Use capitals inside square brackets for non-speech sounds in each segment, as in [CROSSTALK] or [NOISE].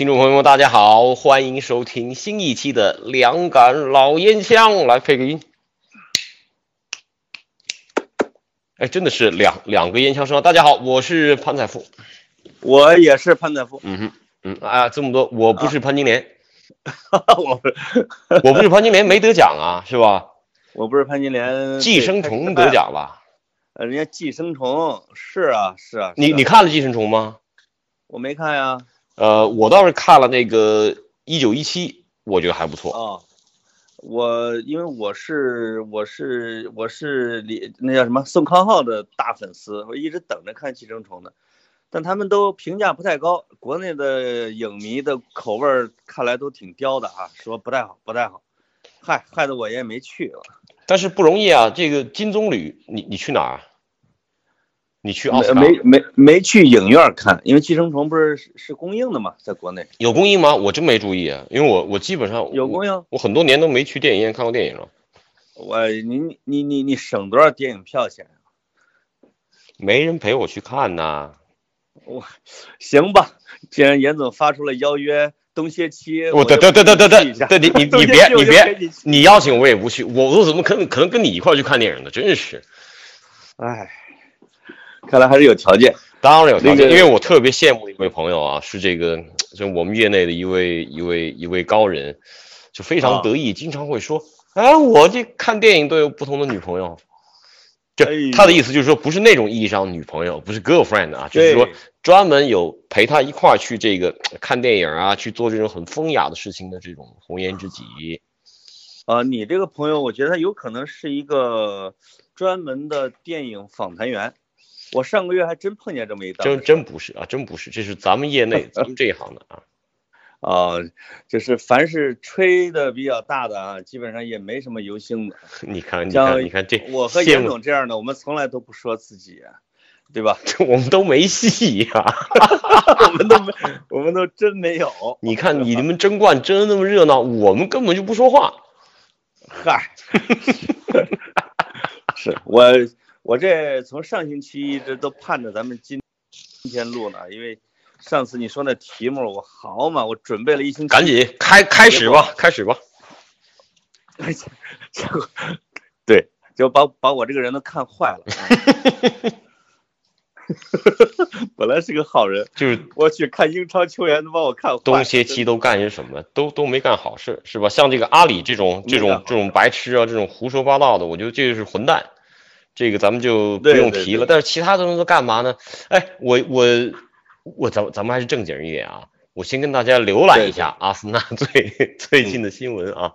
听众朋友们，大家好，欢迎收听新一期的两杆老烟枪，来配个音。哎，真的是两两个烟枪声。大家好，我是潘采夫。我也是潘采夫。嗯哼，嗯啊，这么多，我不是潘金莲，[LAUGHS] 我我不是潘金莲，没得奖啊，是吧？我不是潘金莲，寄生虫得奖了。呃，人家寄生虫是啊是啊。你你看了寄生虫吗？我没看呀。呃，我倒是看了那个一九一七，我觉得还不错。哦，我因为我是我是我是李那叫什么宋康昊的大粉丝，我一直等着看寄生虫的，但他们都评价不太高，国内的影迷的口味看来都挺刁的啊，说不太好不太好，害害得我也没去了。但是不容易啊，这个金棕榈，你你去哪儿？你去奥斯卡没没没去影院看，因为《寄生虫》不是是公映的嘛，在国内有公映吗？我真没注意啊，因为我我基本上有公映，我很多年都没去电影院看过电影了。我你你你你省多少电影票钱啊？没人陪我去看呐。我行吧，既然严总发出了邀约，东歇期，我对对对对对对，对你你 [LAUGHS] 你别你别你邀请我也不去，我我怎么可能可能跟你一块去看电影呢？真是，哎。看来还是有条件，当然有条件，因为我特别羡慕一位朋友啊，是这个，就我们业内的一位一位一位高人，就非常得意，经常会说，哎，我这看电影都有不同的女朋友，这他的意思就是说，不是那种意义上女朋友，不是 girlfriend 啊，就是说专门有陪他一块儿去这个看电影啊，去做这种很风雅的事情的这种红颜知己。啊，你这个朋友，我觉得他有可能是一个专门的电影访谈员。我上个月还真碰见这么一档，真真不是啊，真不是，这是咱们业内咱们这一行的啊，[LAUGHS] 啊，就是凡是吹的比较大的啊，基本上也没什么油星的。[LAUGHS] 你看，你看，你看这，我和严总这样的，我们从来都不说自己，对吧？我们都没戏呀，[LAUGHS] 我们都没，我们都真没有。你看你们争冠争的那么热闹，我们根本就不说话。嗨，是我。我这从上星期一直都盼着咱们今今天录呢，因为上次你说那题目我好嘛，我准备了一星期，赶紧开开始吧，开始吧。结果对，就把把我这个人都看坏了。[LAUGHS] 本来是个好人，就是我去看英超球员都把我看坏。冬歇期都干些什么？都都没干好事，是吧？像这个阿里这种这种这种白痴啊，这种胡说八道的，我觉得这就是混蛋。这个咱们就不用提了，但是其他的人都干嘛呢？哎，我我我咱咱们还是正经一点啊！我先跟大家浏览一下阿森纳 [LAUGHS] 最最近的新闻啊。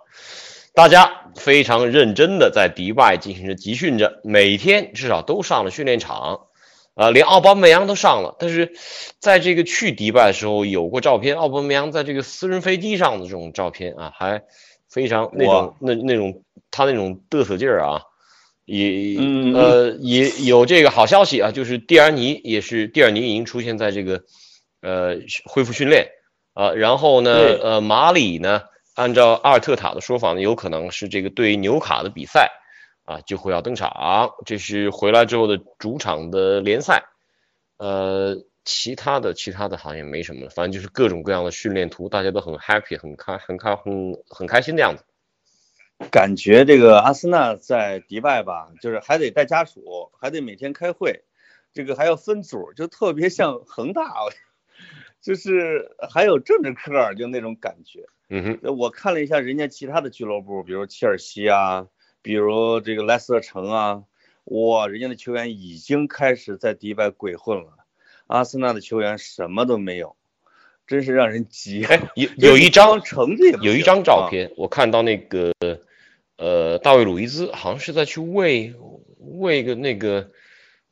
大家非常认真的在迪拜进行着集训着，每天至少都上了训练场，啊，连奥巴梅扬都上了。但是在这个去迪拜的时候有过照片，奥巴梅扬在这个私人飞机上的这种照片啊，还非常那种那那种他那种嘚瑟劲儿啊。也呃也有这个好消息啊，就是蒂尔尼也是蒂尔尼已经出现在这个呃恢复训练啊，然后呢呃马里呢，按照阿尔特塔的说法呢，有可能是这个对纽卡的比赛啊就会要登场，这是回来之后的主场的联赛，呃其他的其他的好像也没什么了，反正就是各种各样的训练图，大家都很 happy 很开很开很很开心的样子。感觉这个阿森纳在迪拜吧，就是还得带家属，还得每天开会，这个还要分组，就特别像恒大，[LAUGHS] 就是还有政治课，就那种感觉。嗯哼，我看了一下人家其他的俱乐部，比如切尔西啊，比如这个莱斯特城啊，哇，人家的球员已经开始在迪拜鬼混了，阿森纳的球员什么都没有。真是让人急！[LAUGHS] 哎，有有一张成绩，有一张照片，我看到那个，呃，大卫·鲁伊兹好像是在去喂喂个那个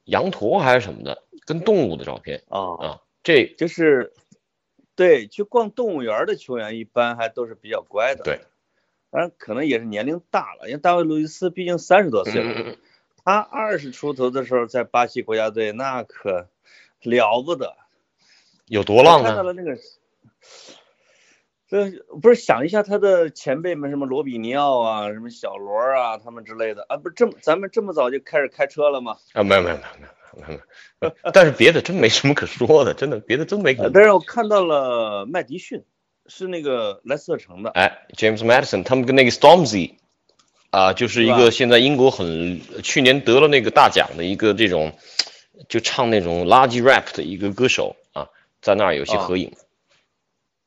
羊驼还是什么的，跟动物的照片啊啊，这就是，对，去逛动物园的球员一般还都是比较乖的，对，当然可能也是年龄大了，因为大卫·路易斯毕竟三十多岁了，嗯他二十出头的时候在巴西国家队那可了不得，有多浪呢？看到了那个，这不是想一下他的前辈们，什么罗比尼奥啊，什么小罗啊，他们之类的啊，不是这么咱们这么早就开始开车了吗？啊，没有没有没有没有没有没有，但是别的真没什么可说的，真的别的真没可呃。但是我看到了麦迪逊，是那个莱斯特城的，哎，James Madison 他们跟那个 Stormzy 啊，就是一个现在英国很去年得了那个大奖的一个这种，就唱那种垃圾 rap 的一个歌手啊，在那儿有些啊合影。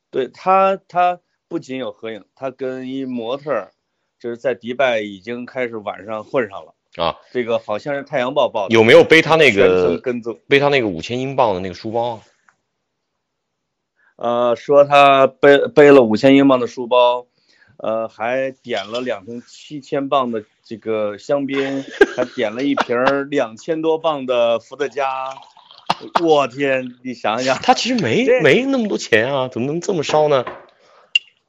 对他，他不仅有合影，他跟一模特儿，就是在迪拜已经开始晚上混上了。啊，这个好像是《太阳报》报的，有没有背他那个跟踪？背他那个五千英镑的那个书包啊？呃，说他背背了五千英镑的书包，呃，还点了两瓶七千磅的这个香槟，还点了一瓶两千多磅的伏特加。[LAUGHS] 我天，你想想，[LAUGHS] 他其实没没那么多钱啊，怎么能这么烧呢？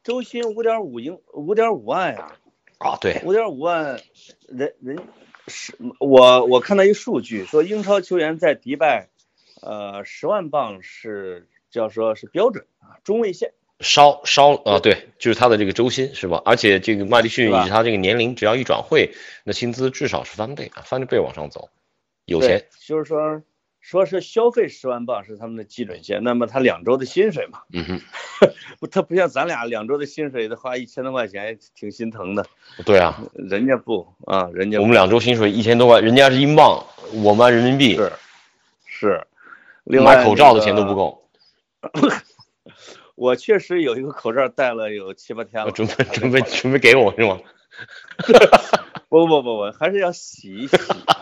周薪五点五英五点五万呀、啊，对，五点五万，人人是我我看到一数据说英超球员在迪拜，呃，十万镑是叫说是标准啊，中位线。烧烧啊，对，就是他的这个周薪是吧？而且这个麦迪逊以他这个年龄，只要一转会，那薪资至少是翻倍啊，翻着倍往上走，有钱，就是说说是消费十万镑是他们的基准线，那么他两周的薪水嘛，嗯哼，[LAUGHS] 不，他不像咱俩两周的薪水得花一千多块钱，挺心疼的。对啊，人家不啊，人家我们两周薪水一千多块，人家是英镑，我们按人民币是是，另外买口罩的钱都不够。我确实有一个口罩戴了有七八天了，准备准备准备给我是吗？[LAUGHS] 不不不不，还是要洗一洗啊，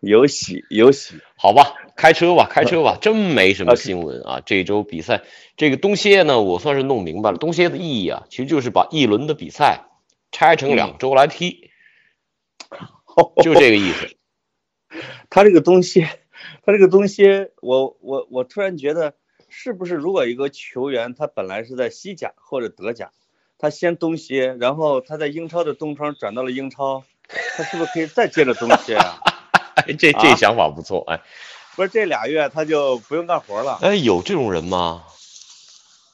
有喜有喜。好吧，开车吧，开车吧，真没什么新闻啊。这周比赛，这个冬歇呢，我算是弄明白了。冬歇的意义啊，其实就是把一轮的比赛拆成两周来踢，[LAUGHS] 就这个意思。[LAUGHS] 他这个东西，他这个东西，我我我突然觉得，是不是如果一个球员他本来是在西甲或者德甲，他先冬歇，然后他在英超的冬窗转到了英超，他是不是可以再接着冬歇啊？哎，这这啊想法不错，哎不是这俩月他就不用干活了？哎，有这种人吗？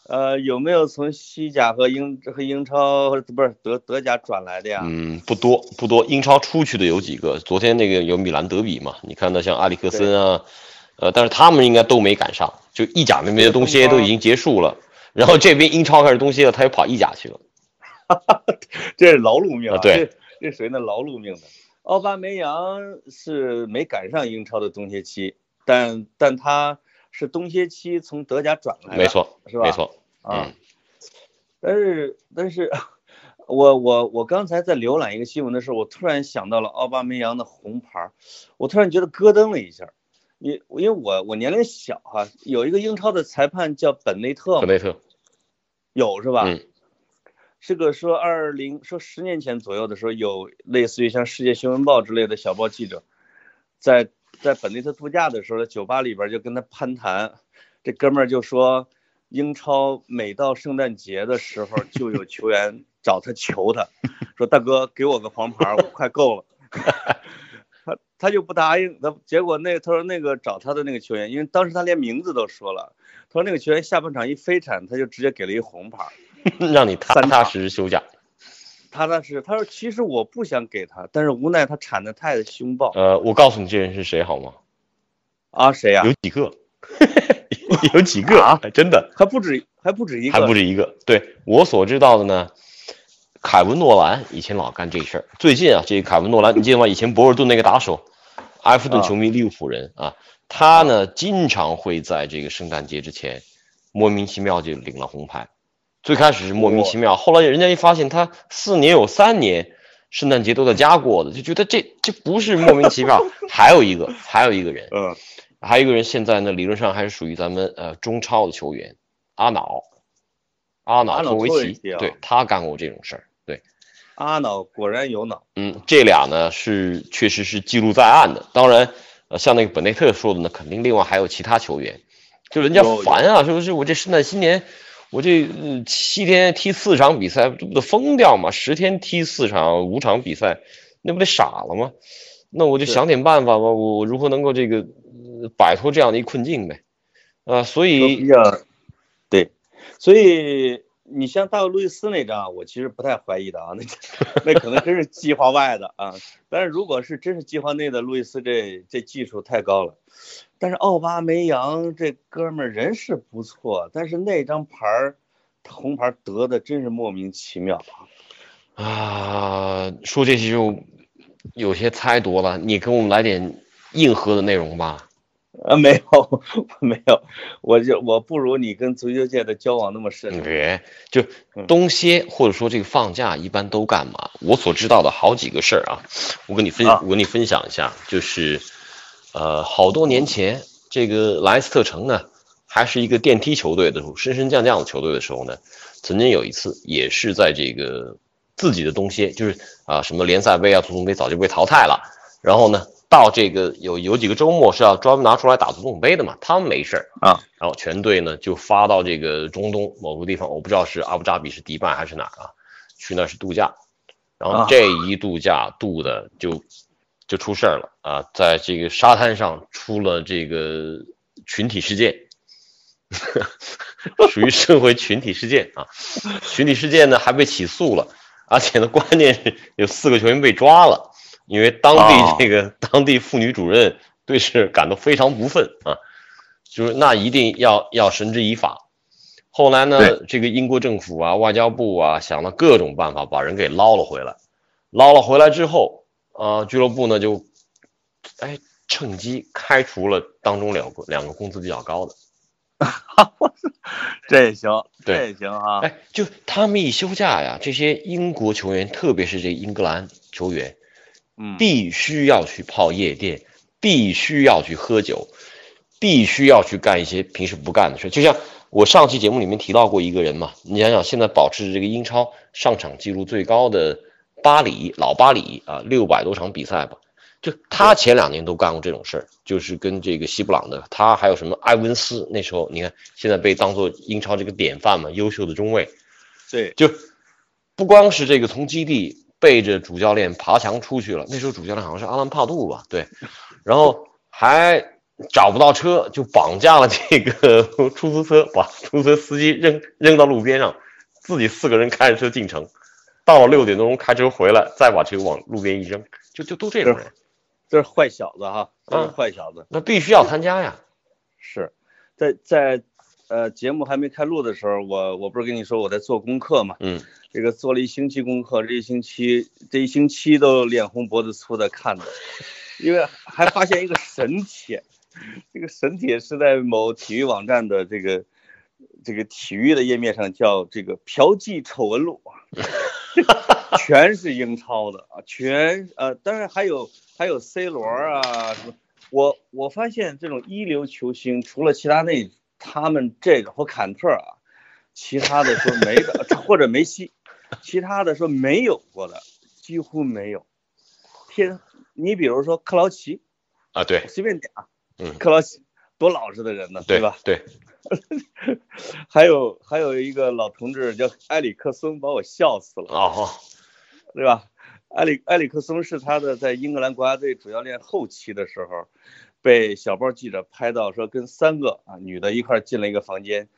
呃，有没有从西甲和英和英超不是德德甲转来的呀？嗯，不多不多，英超出去的有几个，昨天那个有米兰德比嘛，你看到像阿里克森啊，呃，但是他们应该都没赶上，就意甲那边的东西都已经结束了，然后这边英超开始东西了，他又跑意甲去了。[LAUGHS] 这是劳碌命啊对这谁呢劳碌命的。奥巴梅扬是没赶上英超的冬歇期，但但他是冬歇期从德甲转来的，没错，是吧没错，啊嗯。但是但是，我我我刚才在浏览一个新闻的时候，我突然想到了奥巴梅扬的红牌，我突然觉得咯噔了一下。因因为我我年龄小哈、有一个英超的裁判叫本内特嘛，本内特，有是吧？嗯这个说二零说十年前左右的时候，有类似于像《世界新闻报》之类的小报记者，在在本内特度假的时候，酒吧里边就跟他攀谈，这哥们儿就说，英超每到圣诞节的时候，就有球员找他求他，说大哥给我个黄牌，我快够了。他他就不答应，他结果那他说那个找他的那个球员，因为当时他连名字都说了，他说那个球员下半场一飞铲，他就直接给了一红牌。[LAUGHS] 让你踏踏实实休假。踏踏实实他说其实我不想给他，但是无奈他产的太凶暴呃，我告诉你这人是谁好吗？啊，谁呀、有几个，[LAUGHS] 有几个啊？真的还不止还不止一个，还不止一个。对我所知道的呢，凯文诺兰以前老干这事儿。最近啊，这个凯文诺兰，你记得吗？以前博尔顿那个打手，埃弗顿球迷利物浦人啊，他呢经常会在这个圣诞节之前莫名其妙就领了红牌。最开始是莫名其妙，后来人家一发现他四年有三年圣诞节都在家过的，就觉得这这不是莫名其妙。还有一个，还有一个人，嗯还有一个人现在呢，理论上还是属于咱们呃中超的球员，阿瑙，阿瑙托维奇，对他干过这种事儿。对，阿瑙果然有脑，嗯，这俩呢是确实是记录在案的。当然，呃，像那个本内特说的呢，肯定另外还有其他球员，就人家烦啊，是不是？我这圣诞新年我这呃七天踢四场比赛，这不得疯掉吗？十天踢四场五场比赛，那不得傻了吗？那我就想点办法吧，我我如何能够这个呃摆脱这样的一困境呗？啊，所以对，所以你像大卫路易斯那张，我其实不太怀疑的啊，那那可能真是计划外的啊。但是如果是真是计划内的，路易斯这这技术太高了。但是奥巴梅扬这哥们人是不错，但是那张牌儿红牌得的真是莫名其妙啊。啊，说这些就有些猜多了，你给我们来点硬核的内容吧。啊，没有，[LAUGHS] 没有，我就我不如你跟足球界的交往那么深你。别就冬歇或者说这个放假一般都干嘛？我所知道的好几个事儿啊，我跟你分啊我跟你分享一下，就是呃好多年前这个莱斯特城呢还是一个电梯球队的时候，升升降降的球队的时候呢，曾经有一次也是在这个自己的冬歇，就是啊什么联赛杯啊、足总杯早就被淘汰了，然后呢到这个有有几个周末是要专门拿出来打足总杯的嘛，他们没事儿。啊，然后全队呢就发到这个中东某个地方，我不知道是阿布扎比是迪拜还是哪儿啊，去那是度假，然后啊。这一度假度的就就出事儿了啊，在这个沙滩上出了这个群体事件。[LAUGHS] 属于社会群体事件啊，群体事件呢还被起诉了，而且呢，关键是有四个球员被抓了，因为当哦地这个、[LAUGHS] 当地妇女主任对事感到非常不忿啊，就是那一定要要绳之以法。后来呢，这个英国政府啊、外交部啊想了各种办法把人给捞了回来，捞了回来之后，啊、俱乐部呢就，哎，趁机开除了当中两个两个工资比较高的。[LAUGHS] 这也行，这也行啊。哎，就他们一休假呀，这些英国球员，特别是这英格兰球员，嗯，必须要去泡夜店，必须要去喝酒，必须要去干一些平时不干的事。就像我上期节目里面提到过一个人嘛，你想想，现在保持这个英超上场记录最高的巴里老巴里啊，六百多场比赛吧。就他前两年都干过这种事儿，就是跟这个西布朗的，他还有什么埃文斯，那时候你看现在被当做英超这个典范嘛，优秀的中卫，对，就不光是这个从基地背着主教练爬墙出去了，那时候主教练好像是阿兰帕杜吧，对，然后还找不到车，就绑架了这个出租车，把出租车司机扔扔到路边上，自己四个人开着车进城，到了六点多钟开车回来，再把车往路边一扔，就就都这种人，这是坏小子哈，这是嗯坏小子。那必须要参加呀，是在在呃节目还没开录的时候，我我不是跟你说我在做功课嘛？嗯，这个做了一星期功课，这一星期这一星期都脸红脖子粗的看的，因为还发现一个神帖，[LAUGHS] 这个神帖是在某体育网站的这个这个体育的页面上叫这个嫖妓丑闻录，[LAUGHS] 全是英超的啊，全呃，当然还有还有 C 罗啊什么。我我发现这种一流球星，除了齐达内他们这个和坎特啊，其他的说没的，[LAUGHS] 或者梅西，其他的说没有过的几乎没有。天，你比如说克劳奇，啊，对随便点啊，嗯克劳奇多老实的人呢，对吧？对，[LAUGHS] 还有还有一个老同志叫埃里克松，把我笑死了。哦，对吧？埃里埃里克松是他的在英格兰国家队主教练后期的时候，被小报记者拍到说跟三个啊女的一块儿进了一个房间。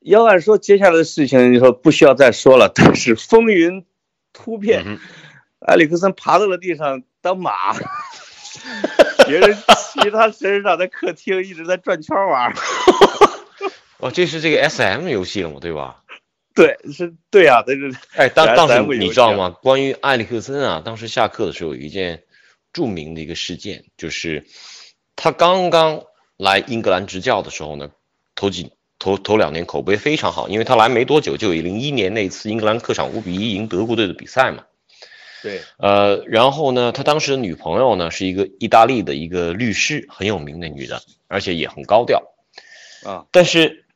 要按说接下来的事情，你说不需要再说了，但是风云突变，嗯埃里克森爬到了地上当马，别人骑他身上，在客厅一直在转圈玩儿。[LAUGHS] 哦，这是这个 S M 游戏了嘛，对吧？对，是对呀、这是哎，当当时你知道吗？关于埃里克森啊，当时下课的时候有一件著名的一个事件，就是他刚刚来英格兰执教的时候呢，头几头头两年口碑非常好，因为他来没多久就有零一年那次英格兰客场五比一赢德国队的比赛嘛。对，呃，然后呢，他当时的女朋友呢是一个意大利的一个律师，很有名的女的，而且也很高调。啊，但是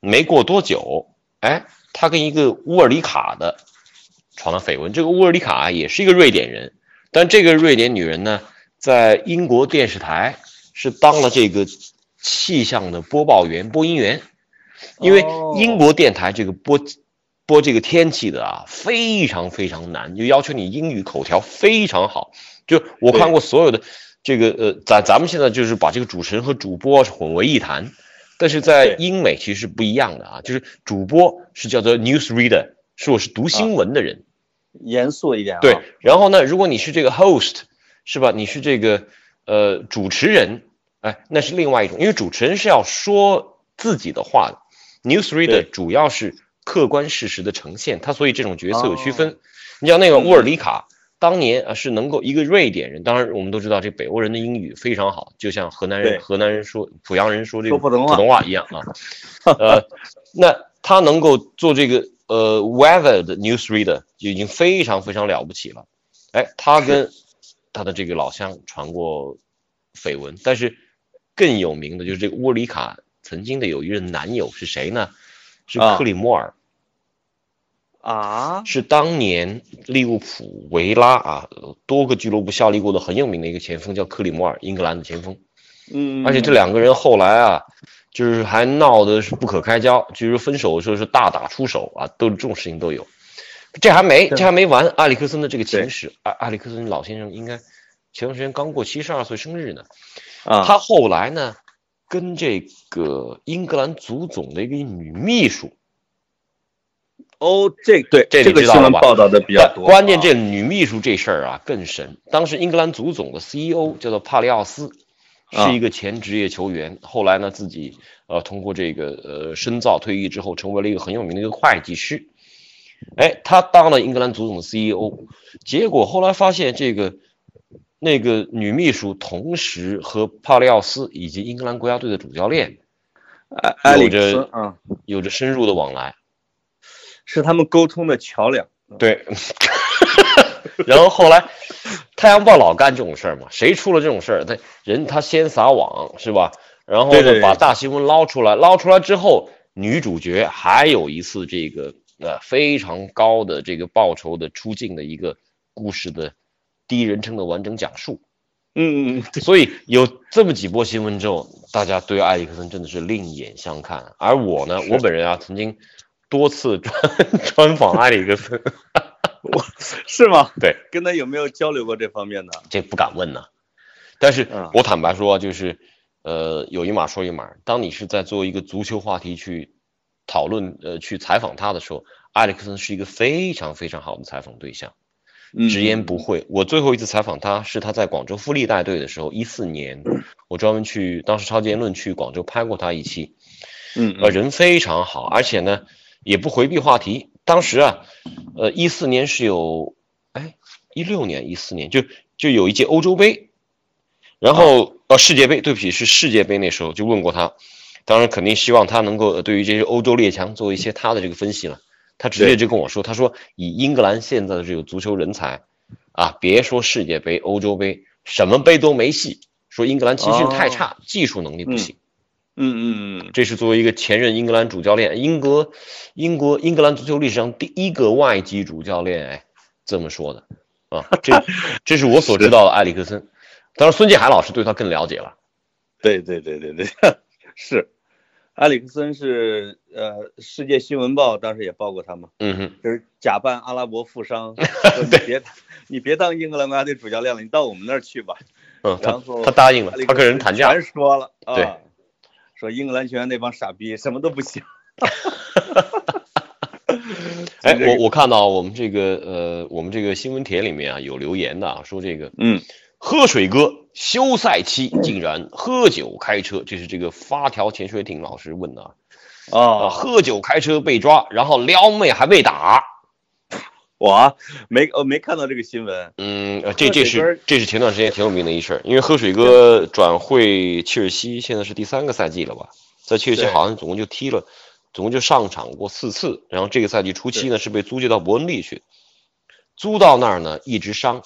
没过多久，哎，他跟一个乌尔里卡的传了绯闻。这个乌尔里卡也是一个瑞典人，但这个瑞典女人呢，在英国电视台是当了这个气象的播报员、播音员。因为哦英国电台这个播播这个天气的啊，非常非常难，就要求你英语口条非常好。就我看过所有的这个呃，咱咱们现在就是把这个主持人和主播混为一谈，但是在英美其实是不一样的啊，就是主播是叫做 news reader，是我是读新闻的人。严肃一点啊。对，然后呢，如果你是这个 host，是吧？你是这个呃主持人，哎，那是另外一种，因为主持人是要说自己的话的，news reader 对主要是客观事实的呈现，他所以这种角色有区分。哦你像那个沃尔里卡。当年啊是能够一个瑞典人，当然我们都知道这北欧人的英语非常好，就像河南人河南人说濮阳人说这个普通话一样啊。呃，那他能够做这个呃 weather 的 news reader 就已经非常非常了不起了。哎，他跟他的这个老乡传过绯闻，但是更有名的就是这个乌尔里卡曾经的有一任男友是谁呢？是啊克里莫尔，啊，是当年利物浦、维拉啊多个俱乐部效力过的很有名的一个前锋，叫克里莫尔，英格兰的前锋。嗯，而且这两个人后来啊，就是还闹的是不可开交，就是分手的时候是大打出手啊，都这种事情都有。这还没这还没完，埃里克森的这个情史，埃埃里克森老先生应该前段时间刚过七十二岁生日呢。啊，他后来呢，跟这个英格兰足总的一个女秘书，哦，这对这这个新闻报道的比较多。关键啊这女秘书这事儿啊更神。当时英格兰足总的 CEO 叫做帕利奥斯，啊是一个前职业球员，后来呢自己呃通过这个呃深造退役之后，成为了一个很有名的一个会计师。哎，他当了英格兰足总的 CEO，结果后来发现这个那个女秘书同时和帕利奥斯以及英格兰国家队的主教练埃埃里克有着森啊，有着深入的往来。是他们沟通的桥梁。对，[LAUGHS] 然后后来，《太阳报》老干这种事儿嘛，谁出了这种事儿，他人他先撒网是吧？然后呢，把大新闻捞出来，捞出来之后，女主角还有一次这个呃非常高的这个报酬的出镜的一个故事的第一人称的完整讲述。嗯嗯嗯，[LAUGHS] 所以有这么几波新闻之后，大家对埃里克森真的是另眼相看。而我呢，我本人啊，曾经多次专 [LAUGHS] 专访埃里克森。[LAUGHS] 是吗？对，跟他有没有交流过这方面的？这不敢问呐。但是嗯我坦白说，就是呃，有一码说一码。当你是在做一个足球话题去讨论、呃，去采访他的时候，埃里克森是一个非常非常好的采访对象，嗯直言不讳。我最后一次采访他是他在广州富力带队的时候，一四年，我专门去当时超级言论去广州拍过他一期，嗯呃，人非常好，而且呢也不回避话题。当时啊，呃，一四年是有，哎，一六年、一四年就就有一届欧洲杯，然后呃世界杯，对不起是世界杯那时候就问过他，当然肯定希望他能够呃对于这些欧洲列强做一些他的这个分析了。他直接就跟我说，他说以英格兰现在的这个足球人才，啊，别说世界杯、欧洲杯，什么杯都没戏。说英格兰青训太差，技术能力不行。嗯嗯嗯，这是作为一个前任英格兰主教练，英国英国英格兰足球历史上第一个外籍主教练，哎，这么说的啊，这这是我所知道的 [LAUGHS] 埃里克森。当然，孙继海老师对他更了解了。对对对对对，[LAUGHS] 是。埃里克森是呃，世界新闻报当时也报过他嘛，嗯哼，就是假扮阿拉伯富商，[LAUGHS] 说你别你别当英格兰国家队主教练了，你到我们那儿去吧。嗯，他然后他答应了他跟人谈价全。说了啊，对说英格兰球员那帮傻逼什么都不行。[LAUGHS] 哎，这个我我看到我们这个呃，我们这个新闻帖里面啊有留言的啊，说这个嗯，喝水哥休赛期竟然喝酒开车，这是这个发条潜水艇老师问的啊。啊，哦，喝酒开车被抓，然后撩妹还被打。[LAUGHS] 我没我没看到这个新闻。嗯，呃这这是这是前段时间挺有名的一事儿，因为喝水哥转会切尔西，现在是第三个赛季了吧？在切尔西好像总共就踢了，总共就上场过四次，然后这个赛季初期呢是被租借到伯恩利去，租到那儿呢一直伤，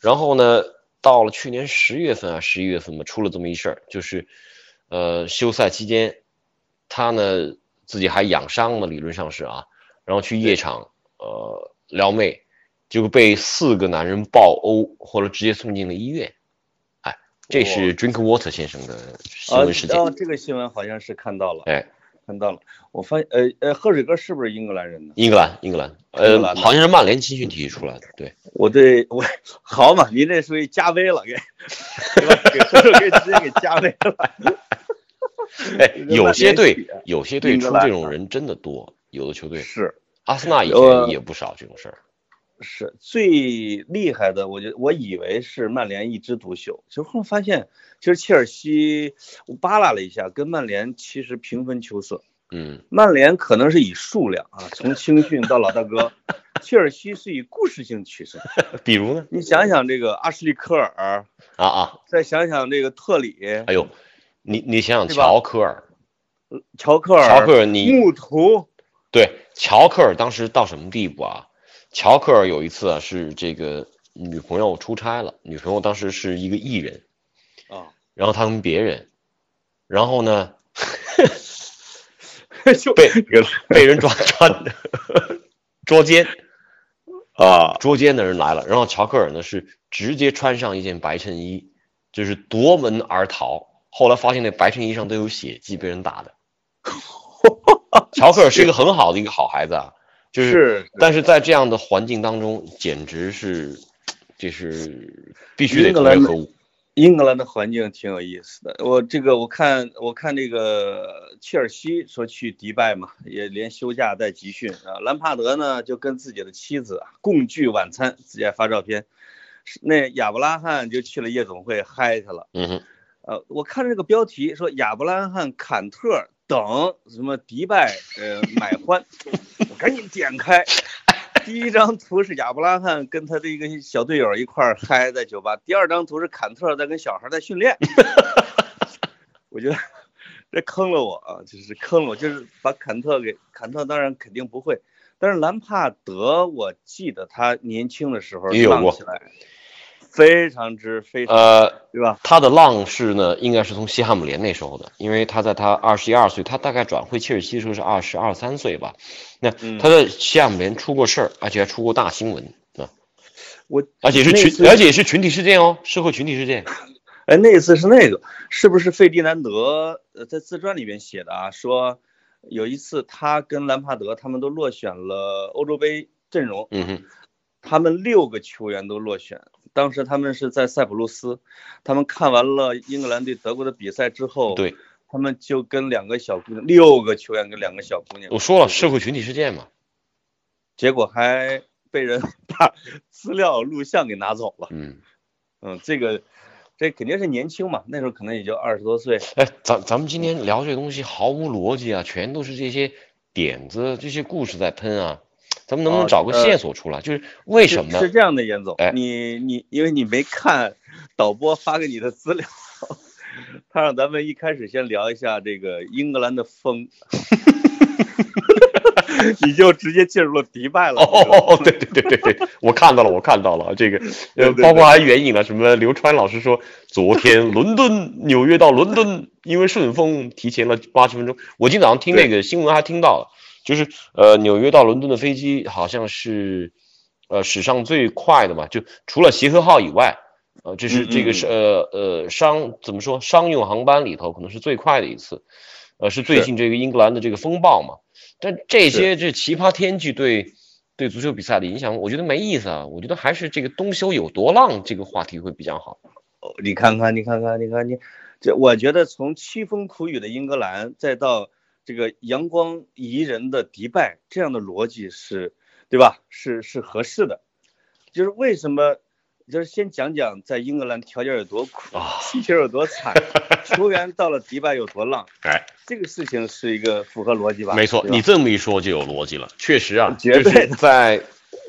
然后呢到了去年十月份啊十一月份吧，出了这么一事儿，就是呃休赛期间，他呢自己还养伤了，理论上是啊，然后去夜场呃撩妹，就被四个男人暴殴，或者直接送进了医院。哎，这是 Drinkwater 先生的新啊闻事件。哦，这个新闻好像是看到了。哎，看到了。我发现，呃呃，贺水哥是不是英格兰人呢？英格兰，英格兰，呃，好像是曼联青训体系出来的。对，我对我好嘛，您这属于加微了，给，给贺水哥直接给加微了。[LAUGHS] 哎，有些队，有些队出这种人真的多，有的球队是，阿森纳以前也不少这种事儿。是最厉害的，我觉得我以为是曼联一枝独秀，其实后来发现，其实切尔西我扒拉了一下，跟曼联其实平分秋色。嗯，曼联可能是以数量啊，从青训到老大哥，[LAUGHS] 切尔西是以故事性取胜。[LAUGHS] 比如呢？你想想这个阿什利科尔啊啊，再想想这个特里，哎呦，你你想想乔科尔，乔科尔，乔科尔，你穆图，对，乔克尔当时到什么地步啊？乔克尔有一次啊，是这个女朋友出差了，女朋友当时是一个艺人，啊，然后他跟别人，然后呢，[LAUGHS] 就被被人抓抓捉奸，啊，捉奸的人来了，然后乔克尔呢是直接穿上一件白衬衣，就是夺门而逃，后来发现那白衬衣上都有血迹，被人打的。[LAUGHS] 乔克尔是一个很好的一个好孩子啊。就是，但是在这样的环境当中，简直是，就是必须得同和物。英格兰的环境挺有意思的。我这个我看，我看这个切尔西说去迪拜嘛，也连休假带集训啊。兰帕德呢就跟自己的妻子共聚晚餐，直接发照片。那亚伯拉罕就去了夜总会嗨去了。嗯哼。呃，我看这个标题说亚伯拉罕坎特。等什么迪拜呃买欢，我赶紧点开，第一张图是亚伯拉罕跟他的一个小队友一块儿嗨在酒吧，第二张图是坎特在跟小孩在训练，[LAUGHS] 我觉得这坑了我啊，就是坑了我，就是把坎特给坎特，当然肯定不会，但是兰帕德我记得他年轻的时候浪起来。非常之非常呃，对吧？他的浪是呢，应该是从西汉姆联那时候的，因为他在他二十一二岁，他大概转会切尔西的时候是二十二三岁吧。那他在西汉姆联出过事儿，而且还出过大新闻啊。我而且是群，而且是群体事件哦，社会群体事件。哎，[LAUGHS] 那一次是那个，是不是费迪南德呃在自传里面写的啊？说有一次他跟兰帕德他们都落选了欧洲杯阵容，嗯哼，他们六个球员都落选。当时他们是在塞浦路斯，他们看完了英格兰对德国的比赛之后，对，他们就跟两个小姑娘，六个球员跟两个小姑娘，我说了社会群体事件嘛，结果还被人 [LAUGHS] 把资料录像给拿走了。嗯嗯，这个这肯定是年轻嘛，那时候可能也就二十多岁。哎，咱咱们今天聊这东西毫无逻辑啊，全都是这些点子、这些故事在喷啊。咱们能不能找个线索出来？就是为什么是这样的，严总？你你因为你没看导播发给你的资料，他让咱们一开始先聊一下这个英格兰的风，[LAUGHS] 你就直接进入了迪拜了。哦，对对对对对，我看到了，我看到了这个，呃，包括还援引了什么？刘川老师说，昨天 [LAUGHS] 伦敦、纽约到伦敦，因为顺风提前了八十分钟。我今早上听那个新闻还听到了。就是呃，纽约到伦敦的飞机好像是，呃，史上最快的嘛，就除了协和号以外，呃，这是这个是呃呃商怎么说商用航班里头可能是最快的一次，呃，是最近这个英格兰的这个风暴嘛。但这些这奇葩天气对对足球比赛的影响，我觉得没意思啊。我觉得还是这个冬休有多浪这个话题会比较好。哦，你看看，你看看，你看你，这我觉得从凄风苦雨的英格兰再到。这个阳光宜人的迪拜，这样的逻辑是，对吧？是是合适的。就是为什么？就是先讲讲在英格兰条件有多苦，踢球有多惨，[LAUGHS] 球员到了迪拜有多浪。哎，这个事情是一个符合逻辑吧？没错，你这么一说就有逻辑了。确实啊，绝对在。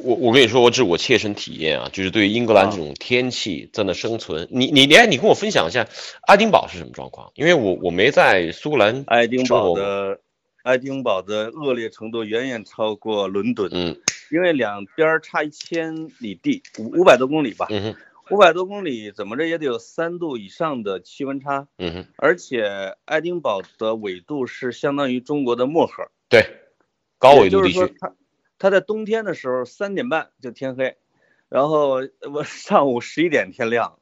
我我跟你说，我这是我切身体验啊，就是对于英格兰这种天气在那生存，你你你，你跟我分享一下爱丁堡是什么状况？因为我我没在苏格兰。爱丁堡的爱丁堡的恶劣程度远远超过伦敦，嗯，因为两边差一千里地，五五百多公里吧，五百多公里怎么着也得有三度以上的气温差，嗯哼，而且爱丁堡的纬度是相当于中国的漠河，对，高纬度地区。它在冬天的时候三点半就天黑，然后我 [LAUGHS] 上午十一点天亮，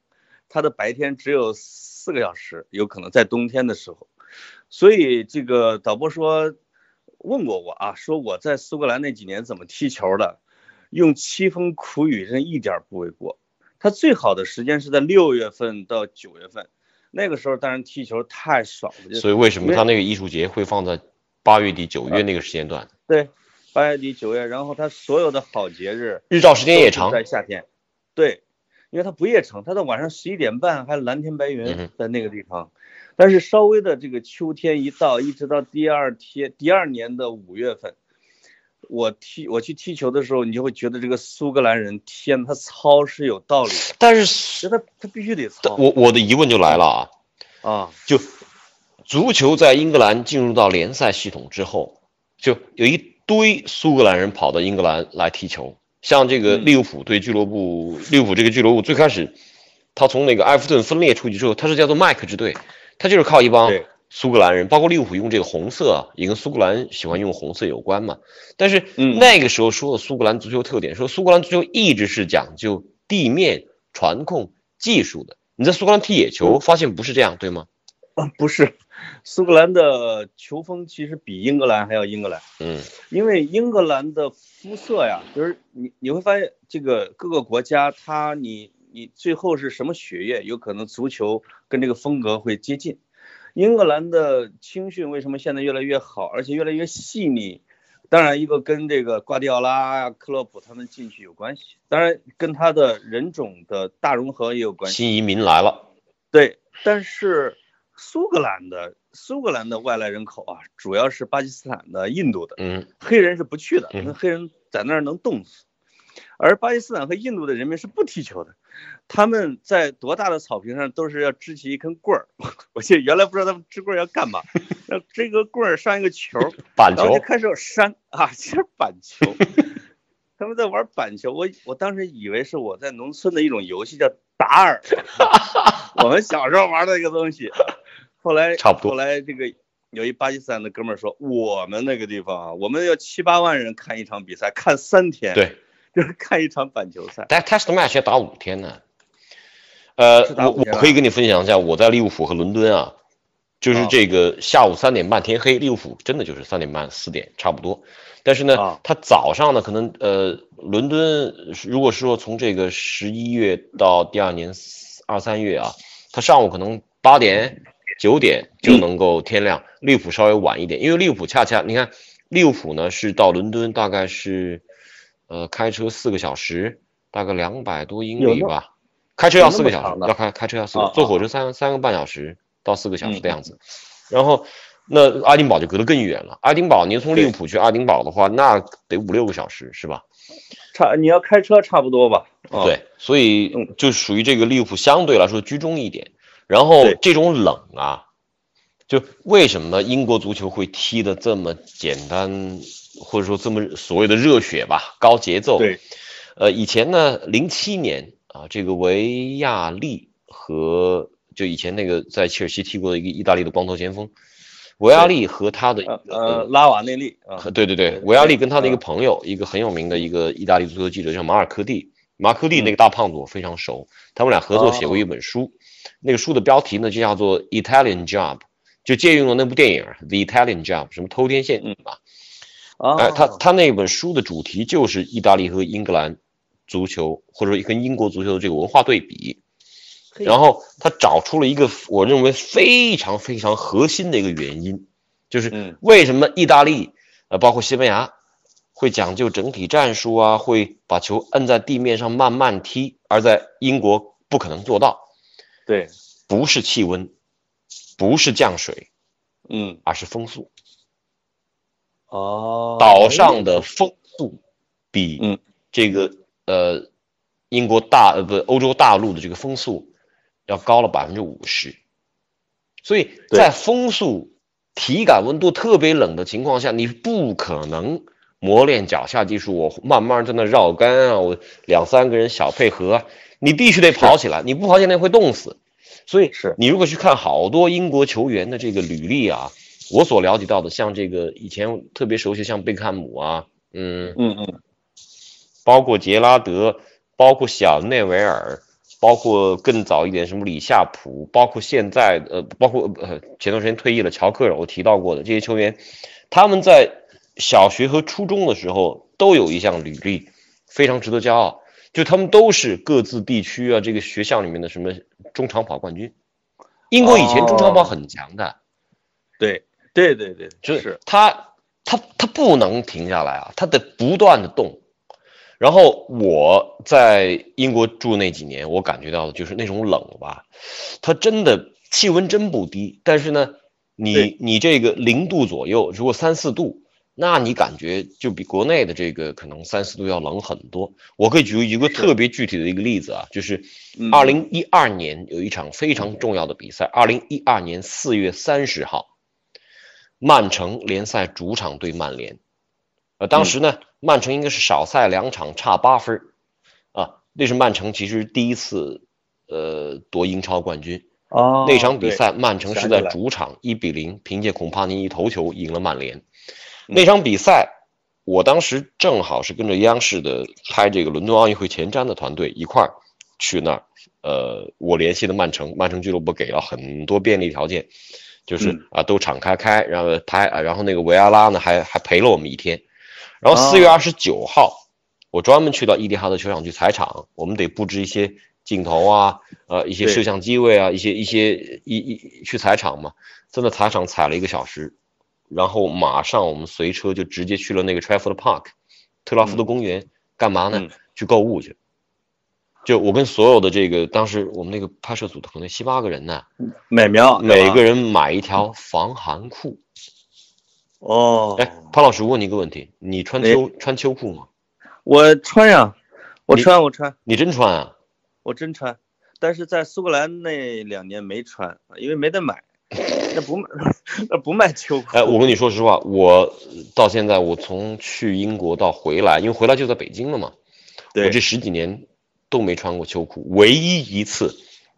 它的白天只有四个小时，有可能在冬天的时候，所以这个导播说问过我啊，说我在苏格兰那几年怎么踢球的，用凄风苦雨真一点不为过。他最好的时间是在六月份到九月份，那个时候当然踢球太爽了。所以为什么他那个艺术节会放在八月底九月那个时间段？对，八月底九月，然后他所有的好节日日照时间也长，在夏天。对，因为它不夜城，它到晚上十一点半还蓝天白云在那个地方。但是稍微的这个秋天一到，一直到第二天第二年的五月份。我踢我去踢球的时候，你就会觉得这个苏格兰人，天，他操是有道理的。但是他他必须得操。我我的疑问就来了啊啊！就足球在英格兰进入到联赛系统之后，就有一堆苏格兰人跑到英格兰来踢球。像这个利物浦队俱乐部，利物浦这个俱乐部最开始，他从那个埃弗顿分裂出去之后，他是叫做麦克支队，他就是靠一帮。苏格兰人，包括利物浦用这个红色，也跟苏格兰喜欢用红色有关嘛。但是那个时候说的苏格兰足球特点，说苏格兰足球一直是讲究地面传控技术的。你在苏格兰踢野球，发现不是这样，对吗？啊，[LAUGHS] 不是，苏格兰的球风其实比英格兰还要英格兰。嗯，因为英格兰的肤色呀，就是你你会发现这个各个国家，它你你最后是什么血液，有可能足球跟这个风格会接近。英格兰的青训为什么现在越来越好，而且越来越细腻？当然，一个跟这个瓜迪奥拉、克洛普他们进去有关系，当然跟他的人种的大融合也有关系。新移民来了，对，但是苏格兰的苏格兰的外来人口啊，主要是巴基斯坦的、印度的，嗯，黑人是不去的，那黑人在那儿能冻死。而巴基斯坦和印度的人民是不踢球的，他们在多大的草坪上都是要支起一根棍儿。[LAUGHS] 我记得原来不知道他们支棍儿要干嘛，[LAUGHS] 要支个棍儿上一个球，板球，然后就开始扇 [LAUGHS] 啊，其实板球。他们在玩板球，我我当时以为是我在农村的一种游戏，叫打饵。[LAUGHS] 我们小时候玩的一个东西，后来差不多。后来这个有一巴基斯坦的哥们儿说，我们那个地方啊，我们要七八万人看一场比赛，看三天。对。就是看一场板球赛，但 test match 要打五天呢。呃，我我可以跟你分享一下，我在利物浦和伦敦啊，就是这个下午三点半天黑，利物浦真的就是三点半四点差不多。但是呢，它早上呢，可能呃，伦敦如果说从这个十一月到第二年二三月啊，它上午可能八点九点就能够天亮，利物浦稍微晚一点，因为利物浦恰恰你看，利物浦呢是到伦敦大概是。呃，开车四个小时，大概两百多英里吧。开车要四个小时，要开开车要四，个，坐火车三三个半小时到四个小时的样子。然后，那阿丁堡就隔得更远了。阿丁堡，您从利物浦去阿丁堡的话，那得五六个小时，是吧？差，你要开车差不多吧？对，所以就属于这个利物浦相对来说居中一点。然后这种冷啊，就为什么英国足球会踢得这么简单？或者说这么所谓的热血吧，高节奏。对，呃，以前呢，零七年啊，这个维亚利和就以前那个在切尔西踢过的一个意大利的光头前锋，维亚利和他的呃拉瓦内利啊，对对对，维亚利跟他的一个朋友，一个很有名的一个意大利足球记者叫马尔科蒂，马尔科蒂那个大胖子我非常熟，他们俩合作写过一本书，那个书的标题呢就叫做 Italian Job，就借用了那部电影 The Italian Job，什么偷天线啊。哎，他他那本书的主题就是意大利和英格兰足球，或者说跟英国足球的这个文化对比。然后他找出了一个我认为非常非常核心的一个原因，就是为什么意大利呃包括西班牙会讲究整体战术啊，会把球摁在地面上慢慢踢，而在英国不可能做到。对，不是气温，不是降水，嗯，而是风速。哦，岛上的风速比嗯。这个呃英国大呃不欧洲大陆的这个风速要高了百分之五十，所以在风速体感温度特别冷的情况下，你不可能磨练脚下技术，我慢慢在那绕杆啊，我两三个人小配合，你必须得跑起来，你不跑起来会冻死。所以是。你如果去看好多英国球员的这个履历啊。我所了解到的，像这个以前特别熟悉，像贝克汉姆啊，嗯。嗯嗯，包括杰拉德，包括小内维尔，包括更早一点什么李夏普，包括现在呃，包括呃前段时间退役了乔克尔，我提到过的这些球员，他们在小学和初中的时候都有一项履历，非常值得骄傲，就他们都是各自地区啊这个学校里面的什么中长跑冠军。英国以前中长跑很强的，对对对对，就是他他他不能停下来啊，他得不断的动。然后我在英国住那几年，我感觉到的就是那种冷吧，它真的气温真不低，但是呢，你你这个零度左右，如果三四度，那你感觉就比国内的这个可能三四度要冷很多。我可以举一个特别具体的一个例子啊，就是二零一二年有一场非常重要的比赛，二零一二年四月三十号，曼城联赛主场对曼联。呃，当时呢，曼城应该是少赛两场，差八分啊。那是曼城其实第一次，呃，夺英超冠军。哦。那场比赛，曼城是在主场一比零，凭借孔帕尼一头球赢了曼联。那场比赛，我当时正好是跟着央视的拍这个伦敦奥运会前瞻的团队一块儿去那儿。呃，我联系的曼城，曼城俱乐部给了很多便利条件，就是啊，都敞开开，然后拍啊，然后那个维阿拉呢，还还陪了我们一天。然后四月二十九号，我专门去到伊蒂哈德球场去采场，我们得布置一些镜头啊，呃，一些摄像机位啊，一些一些一一去采场嘛，在那采场采了一个小时，然后马上我们随车就直接去了那个 Trafford Park，特拉福德公园，干嘛呢？去购物去。就我跟所有的这个当时我们那个拍摄组可能七八个人呢，美妙，每个人买一条防寒裤。哦，哎，潘老师，问你一个问题，你穿秋穿秋裤吗？我穿呀，我穿我穿，你真穿啊？我真穿，但是在苏格兰那两年没穿，因为没得买，[LAUGHS] 那不卖，[LAUGHS] 那不卖秋裤。哎，我跟你说实话，我到现在我从去英国到回来，因为回来就在北京了嘛，我这十几年都没穿过秋裤，唯一一次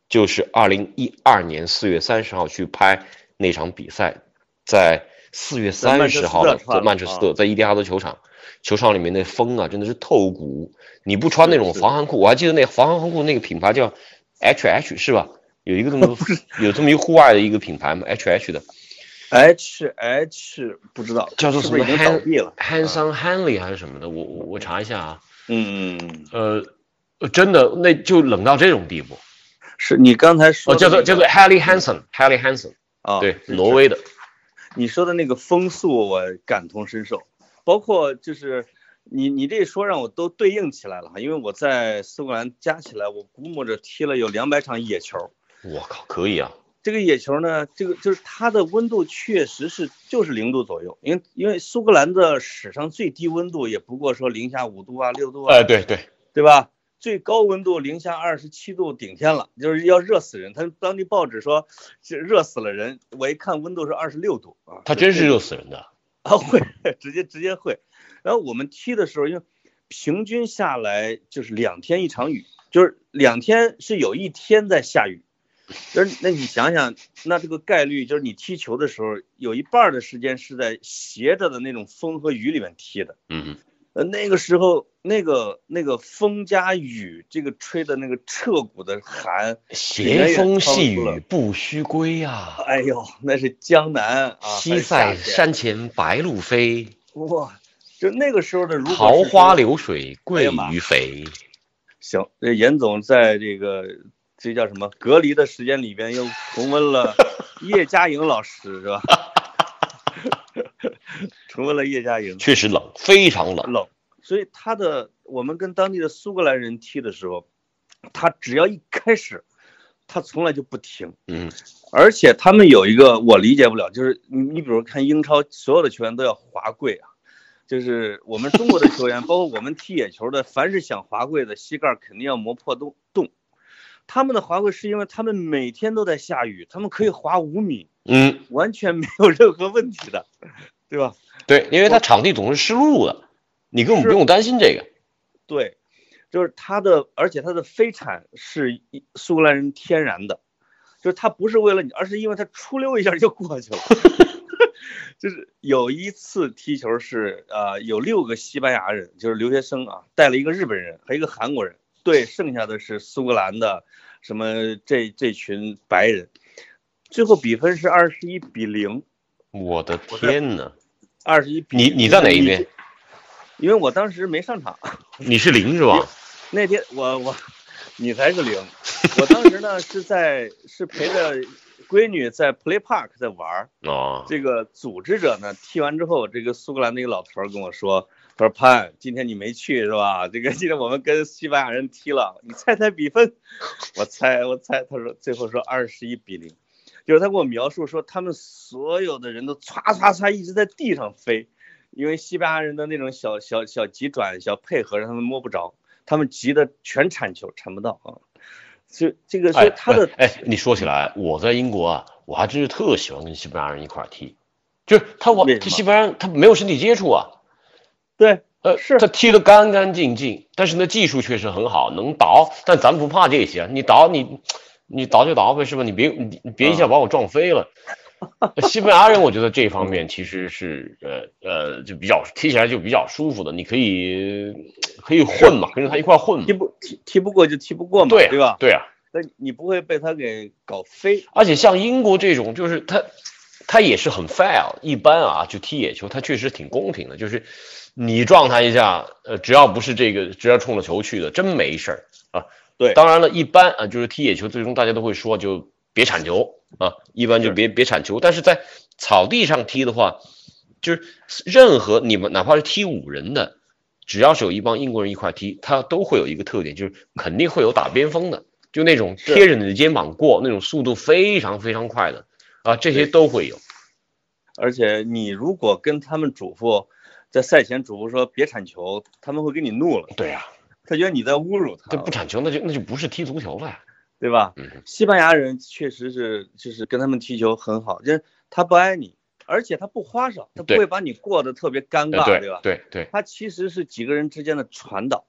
就是二零一二年四月三十号去拍那场比赛，在。四月三十号的在曼彻斯特，在伊蒂哈德球场，球场里面那风啊，真的是透骨。你不穿那种防寒裤，我还记得那防寒裤那个品牌叫 H H 是吧？有一个这么 [LAUGHS] 有这么一户外的一个品牌嘛，H H 的。H H 不知道叫做什么 Hanson Hanley 还是什么的？我我我查一下啊。嗯。呃，真的那就冷到这种地步。是你刚才说叫做叫做 Haley Hanson，Haley Hanson 啊，对，挪威的。你说的那个风速，我感同身受，包括就是你你这一说让我都对应起来了哈，因为我在苏格兰加起来，我估摸着踢了有两百场野球。我靠，可以啊！这个野球呢，这个就是它的温度确实是就是零度左右，因为因为苏格兰的史上最低温度也不过说零下五度啊六度啊。哎，对对，对吧？最高温度零下二十七度顶天了，就是要热死人。他当地报纸说，热死了人。我一看温度是二十六度啊，他真是热死人的 [LAUGHS] 啊，会直接直接会。然后我们踢的时候，因为平均下来就是两天一场雨，就是两天是有一天在下雨。就是那你想想，那这个概率就是你踢球的时候有一半的时间是在斜着的那种风和雨里面踢的。嗯。呃，那个时候，那个那个风加雨，这个吹的那个彻骨的寒，斜风细雨不须归呀！哎呦，那是江南啊！西塞山前白鹭飞。哇，就那个时候的如桃花流水鳜鱼肥。行，这严总在这个这叫什么隔离的时间里边又重温了 [LAUGHS] 叶嘉莹老师，是吧？重温了叶嘉莹，确实冷，非常冷。冷，所以他的我们跟当地的苏格兰人踢的时候，他只要一开始，他从来就不停。嗯，而且他们有一个我理解不了，就是你你比如看英超，所有的球员都要滑跪啊，就是我们中国的球员，[LAUGHS] 包括我们踢野球的，凡是想滑跪的，膝盖肯定要磨破洞洞。他们的滑跪是因为他们每天都在下雨，他们可以滑五米。嗯，完全没有任何问题的，对吧？对，因为他场地总是湿漉漉的，你根本不用担心这个。对，就是他的，而且他的飞铲是苏格兰人天然的，就是它不是为了你，而是因为他出溜一下就过去了。[LAUGHS] 就是有一次踢球是，呃，有六个西班牙人，就是留学生啊，带了一个日本人和一个韩国人，对剩下的是苏格兰的什么这这群白人，最后比分是二十一比零，我的天呐，二十一比你你在哪一边？因为我当时没上场，[LAUGHS] 你是零是吧？[LAUGHS] 那天我我你才是零，我当时呢是在是陪着闺女在 Play Park 在玩儿。哦，这个组织者呢踢完之后，这个苏格兰那个老头跟我说，他说潘，今天你没去是吧？这个今天我们跟西班牙人踢了，你猜猜比分？我猜我猜，他说最后说二十一比零，就是他给我描述说他们所有的人都唰唰唰一直在地上飞。因为西班牙人的那种小小小急转、小配合，让他们摸不着，他们急的全铲球，铲不到啊。所以这个所以他的。哎，你说起来，我在英国啊，我还真是特喜欢跟西班牙人一块踢，就是他我西班牙人他没有身体接触啊。对，呃，是他踢得干干净净，但是那技术确实很好，能倒。但咱不怕这些，你倒你你倒就倒呗，是吧？你别你别一下把我撞飞了。西班牙人，我觉得这方面其实是呃呃，就比较踢起来就比较舒服的。你可以可以混嘛，跟着他一块混。踢不踢踢不过就踢不过嘛，对对吧？对啊，那你不会被他给搞飞。而且像英国这种，就是他他也是很 fair，一般啊，就踢野球，他确实挺公平的。就是你撞他一下，呃，只要不是这个只要冲着球去的，真没事儿啊。对，当然了，一般啊，就是踢野球，最终大家都会说就别铲球。啊，一般就别别铲球，但是在草地上踢的话，就是任何你们哪怕是踢五人的，只要是有一帮英国人一块踢，他都会有一个特点，就是肯定会有打边锋的，就那种贴着你的肩膀过，那种速度非常非常快的，啊，这些都会有。而且你如果跟他们嘱咐，在赛前嘱咐说别铲球，他们会给你怒了。对呀，他觉得你在侮辱他。这不铲球，那就那就不是踢足球了呀。对吧？西班牙人确实是，就是跟他们踢球很好，就是他不挨你，而且他不花哨，他不会把你过得特别尴尬，对吧？对对，他其实是几个人之间的传导，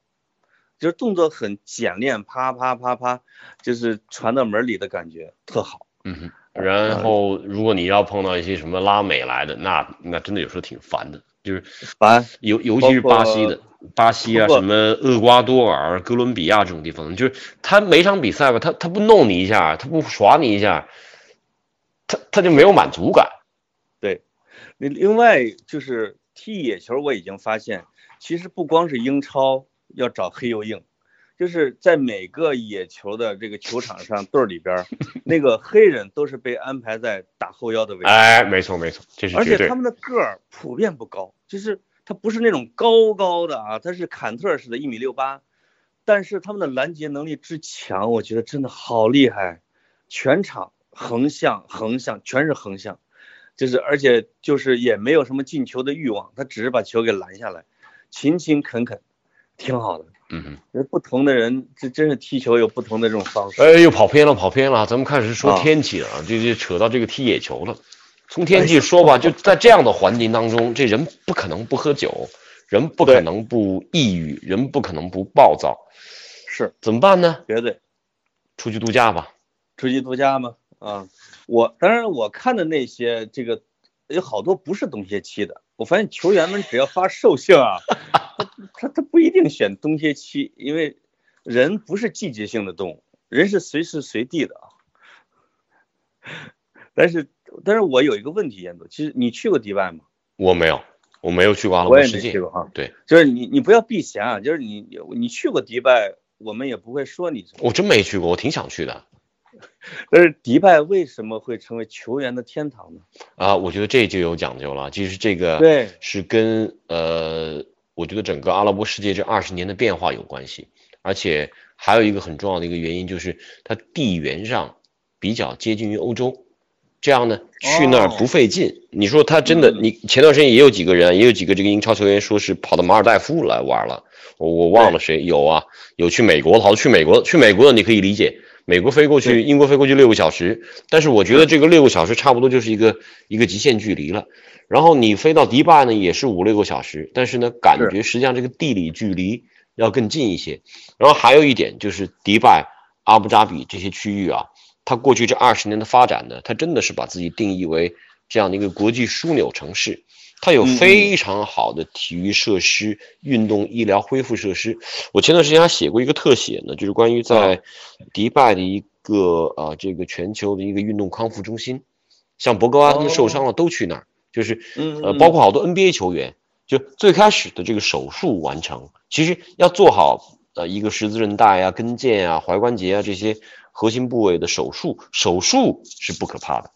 就是动作很简练，啪啪啪啪，就是传到门里的感觉特好。嗯哼。然后如果你要碰到一些什么拉美来的，那那真的有时候挺烦的，就是烦，尤尤其是巴西的。巴西啊，什么厄瓜多尔、哥伦比亚这种地方，就是他每场比赛吧，他他不弄你一下，他不耍你一下，他他就没有满足感。对，那另外就是踢野球，我已经发现，其实不光是英超要找黑又硬，就是在每个野球的这个球场上队里边，[LAUGHS] 那个黑人都是被安排在打后腰的位置。哎，没错没错，这是而且他们的个儿普遍不高，就是。他不是那种高高的啊，他是坎特式的，一米六八，但是他们的拦截能力之强，我觉得真的好厉害，全场横向横向全是横向，就是而且就是也没有什么进球的欲望，他只是把球给拦下来，勤勤恳恳，挺好的。嗯哼，不同的人这真是踢球有不同的这种方式。哎，又跑偏了，跑偏了，咱们开始说天气了，就就扯到这个踢野球了。从天气说吧，就在这样的环境当中，这人不可能不喝酒，人不可能不抑郁，人不可能不暴躁，是怎么办呢？绝对，出去度假吧。出去度假吗？啊，我当然我看的那些这个有好多不是冬歇期的，我发现球员们只要发寿星啊，他他他不一定选冬歇期，因为人不是季节性的动物，人是随时随地的啊。[LAUGHS] 但是。但是我有一个问题，严总，其实你去过迪拜吗？我没有，我没有去过阿拉伯世界。我也没去过哈。对，就是你，你不要避嫌啊。就是你，你去过迪拜，我们也不会说你。我真没去过，我挺想去的。但是迪拜为什么会成为球员的天堂呢？啊，我觉得这就有讲究了。其实这个对是跟呃，我觉得整个阿拉伯世界这二十年的变化有关系，而且还有一个很重要的一个原因就是它地缘上比较接近于欧洲。这样呢，去那儿不费劲。你说他真的，你前段时间也有几个人，也有几个这个英超球员说是跑到马尔代夫来玩了。我我忘了谁有啊？有去美国，好去美国，去美国的你可以理解，美国飞过去，英国飞过去六个小时。但是我觉得这个六个小时差不多就是一个一个极限距离了。然后你飞到迪拜呢，也是五六个小时，但是呢，感觉实际上这个地理距离要更近一些。然后还有一点就是迪拜、阿布扎比这些区域啊。它过去这二十年的发展呢，它真的是把自己定义为这样的一个国际枢纽城市，它有非常好的体育设施、运动医疗恢复设施。我前段时间还写过一个特写呢，就是关于在迪拜的一个啊这个全球的一个运动康复中心，像博格巴他们受伤了都去那儿，就是呃包括好多 NBA 球员，就最开始的这个手术完成，其实要做好呃一个十字韧带啊、跟腱啊、踝关节啊这些核心部位的手术，手术是不可怕的。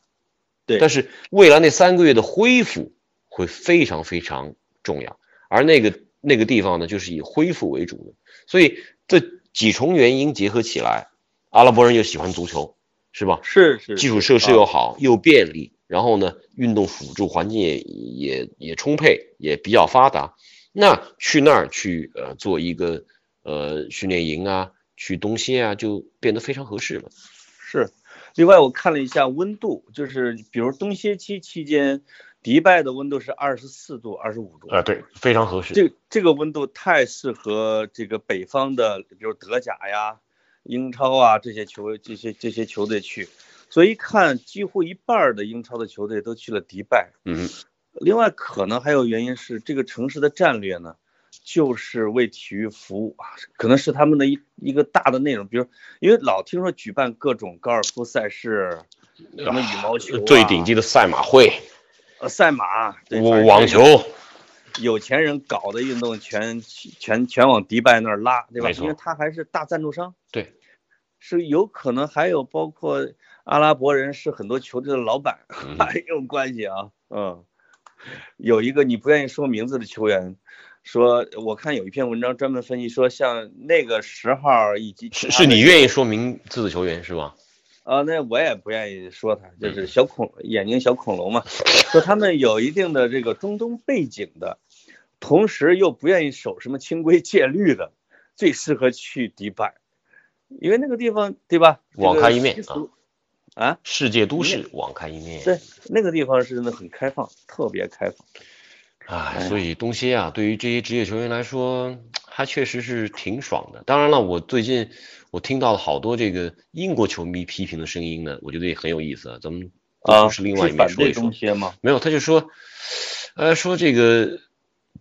对，但是未来那三个月的恢复会非常非常重要，而那个那个地方呢，就是以恢复为主的，所以这几重原因结合起来，阿拉伯人又喜欢足球，是吧？是是，基础设施又好，又便利，然后呢，运动辅助环境也也也充沛，也比较发达，那去那儿去呃做一个呃训练营啊，去东歇啊，就变得非常合适了。是。另外，我看了一下温度，就是比如冬歇期期间，迪拜的温度是二十四度、二十五度啊，对，非常合适。这这个温度太适合这个北方的，比如德甲呀、英超啊这些球这些这些球队去。所以一看，几乎一半的英超的球队都去了迪拜。嗯。另外，可能还有原因是这个城市的战略呢。就是为体育服务啊，可能是他们的一一个大的内容。比如，因为老听说举办各种高尔夫赛事，什么羽毛球，最顶级的赛马会，呃，赛马，网球，有钱人搞的运动全全全往迪拜那儿拉，对吧？因为他还是大赞助商。对，是有可能还有包括阿拉伯人是很多球队的老板，[LAUGHS] 还有关系啊。嗯，有一个你不愿意说名字的球员。说，我看有一篇文章专门分析说，像那个十号以及是是你愿意说名字的球员是吧？啊，那我也不愿意说他，就是小恐眼睛小恐龙嘛。说他们有一定的这个中东背景的，同时又不愿意守什么清规戒律的，最适合去迪拜，因为那个地方对吧？网开一面啊，啊，世界都市网开一面。对，那个地方是真的很开放，特别开放。哎，所以东歇啊，对于这些职业球员来说，[TSK] 他确实是挺爽的。当然了，我最近我听到了好多这个英国球迷批评的声音呢，我觉得也很有意思。咱们啊，是另外一面说一说。东歇吗？没有，他就说，[SNIFFS] 呃，说这个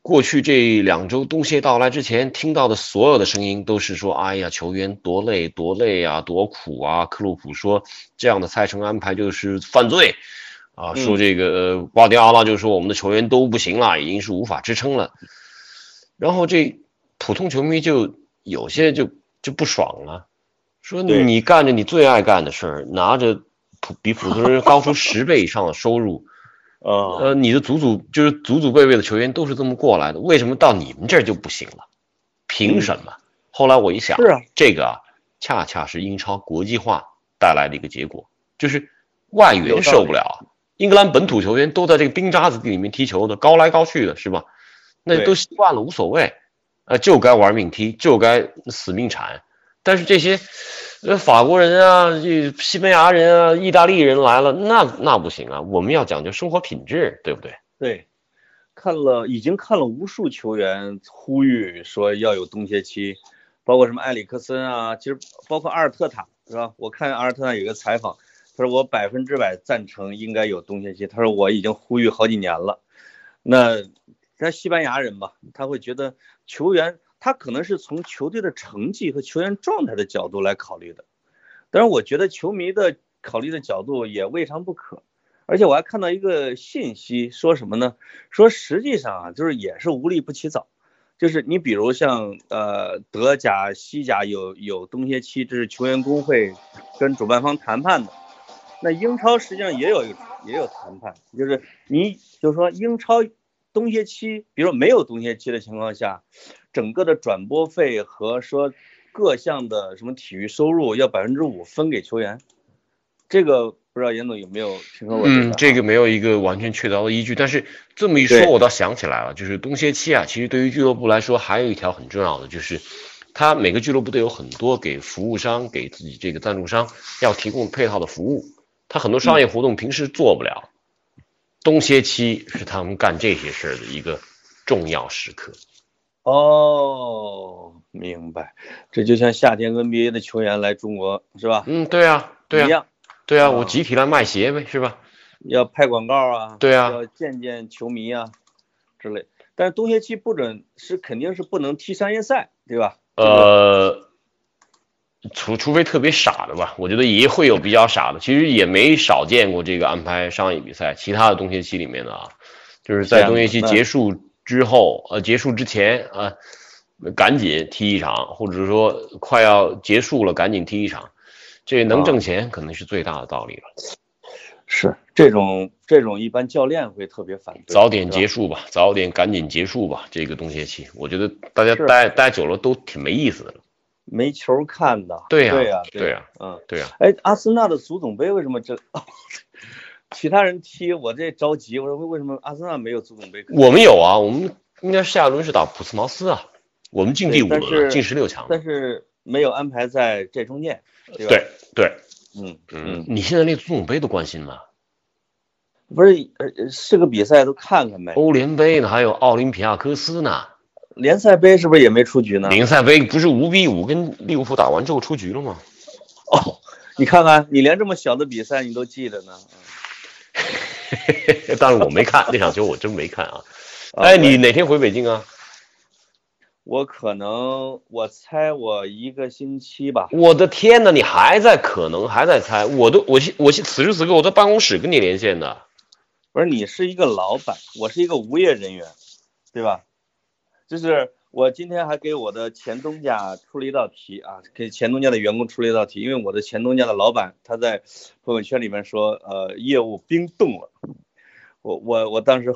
过去这两周东歇到来之前听到的所有的声音都是说，哎呀，球员多累多累啊，多苦啊。克洛普说这样的赛程安排就是犯罪。啊，说这个瓜迪奥拉就说我们的球员都不行了，已经是无法支撑了。然后这普通球迷就有些就就不爽了，说你干着你最爱干的事儿，拿着普比普通人高出十倍以上的收入，[LAUGHS] 呃呃，你的祖祖就是祖祖辈辈的球员都是这么过来的，为什么到你们这儿就不行了？凭什么？后来我一想，是啊，这个啊，恰恰是英超国际化带来的一个结果，就是外援受不了。英格兰本土球员都在这个冰渣子地里面踢球的，高来高去的是吧？那都习惯了，无所谓，呃，就该玩命踢，就该死命铲。但是这些，呃，法国人啊，这西班牙人啊，意大利人来了，那那不行啊！我们要讲究生活品质，对不对？对，看了已经看了无数球员呼吁说要有冬歇期，包括什么埃里克森啊，其实包括阿尔特塔是吧？我看阿尔特塔有个采访。他说：“我百分之百赞成应该有冬歇期。”他说：“我已经呼吁好几年了。”那他西班牙人吧，他会觉得球员他可能是从球队的成绩和球员状态的角度来考虑的，但是我觉得球迷的考虑的角度也未尝不可。而且我还看到一个信息，说什么呢？说实际上啊，就是也是无利不起早，就是你比如像呃德甲、西甲有有冬歇期，这是球员工会跟主办方谈判的。那英超实际上也有也有谈判，就是你就是说英超冬歇期，比如说没有冬歇期的情况下，整个的转播费和说各项的什么体育收入要百分之五分给球员，这个不知道严总有没有听说过？嗯，这个没有一个完全确凿的依据，但是这么一说，我倒想起来了，就是冬歇期啊，其实对于俱乐部来说还有一条很重要的就是。他每个俱乐部都有很多给服务商、给自己这个赞助商要提供配套的服务。他很多商业活动平时做不了，冬歇期是他们干这些事儿的一个重要时刻。哦，明白。这就像夏天 NBA 的球员来中国是吧？嗯，对啊，对啊，一样。对啊，我集体来卖鞋呗，是吧？要拍广告啊。对啊。要见见球迷啊。之类。但是冬歇期不准是肯定是不能踢商业赛，对吧？呃，除除非特别傻的吧，我觉得也会有比较傻的，其实也没少见过这个安排上一比赛。其他的冬歇期里面的啊，就是在冬歇期结束之后，呃，结束之前啊，赶紧踢一场，或者说快要结束了赶紧踢一场，这能挣钱可能是最大的道理了。是这种这种一般教练会特别反对，早点结束吧，早点赶紧结束吧，这个冬歇期，我觉得大家待待久了都挺没意思的，没球看的。对呀，对呀，对呀，嗯，对呀。哎，阿森纳的足总杯为什么这？[LAUGHS] 其他人踢我这着急，我说为为什么阿森纳没有足总杯？我们有啊，我们应该下一轮是打普斯茅斯啊，我们进第五轮，进十六强，但是没有安排在这中间，对？对对。嗯嗯，你现在连足总杯都关心了？不是，呃，是个比赛都看看呗。欧联杯呢，还有奥林匹亚科斯呢。联赛杯是不是也没出局呢？联赛杯不是五比五跟利物浦打完之后出局了吗？哦，你看看，你连这么小的比赛你都记得呢。但是我没看那场球，我真没看啊。哎，你哪天回北京啊？我可能，我猜我一个星期吧。我的天呐，你还在可能还在猜？我都我我此时此刻我在办公室跟你连线的。不是你是一个老板，我是一个无业人员，对吧？就是我今天还给我的前东家出了一道题啊，给前东家的员工出了一道题，因为我的前东家的老板他在朋友圈里面说，呃，业务冰冻了。我我我当时，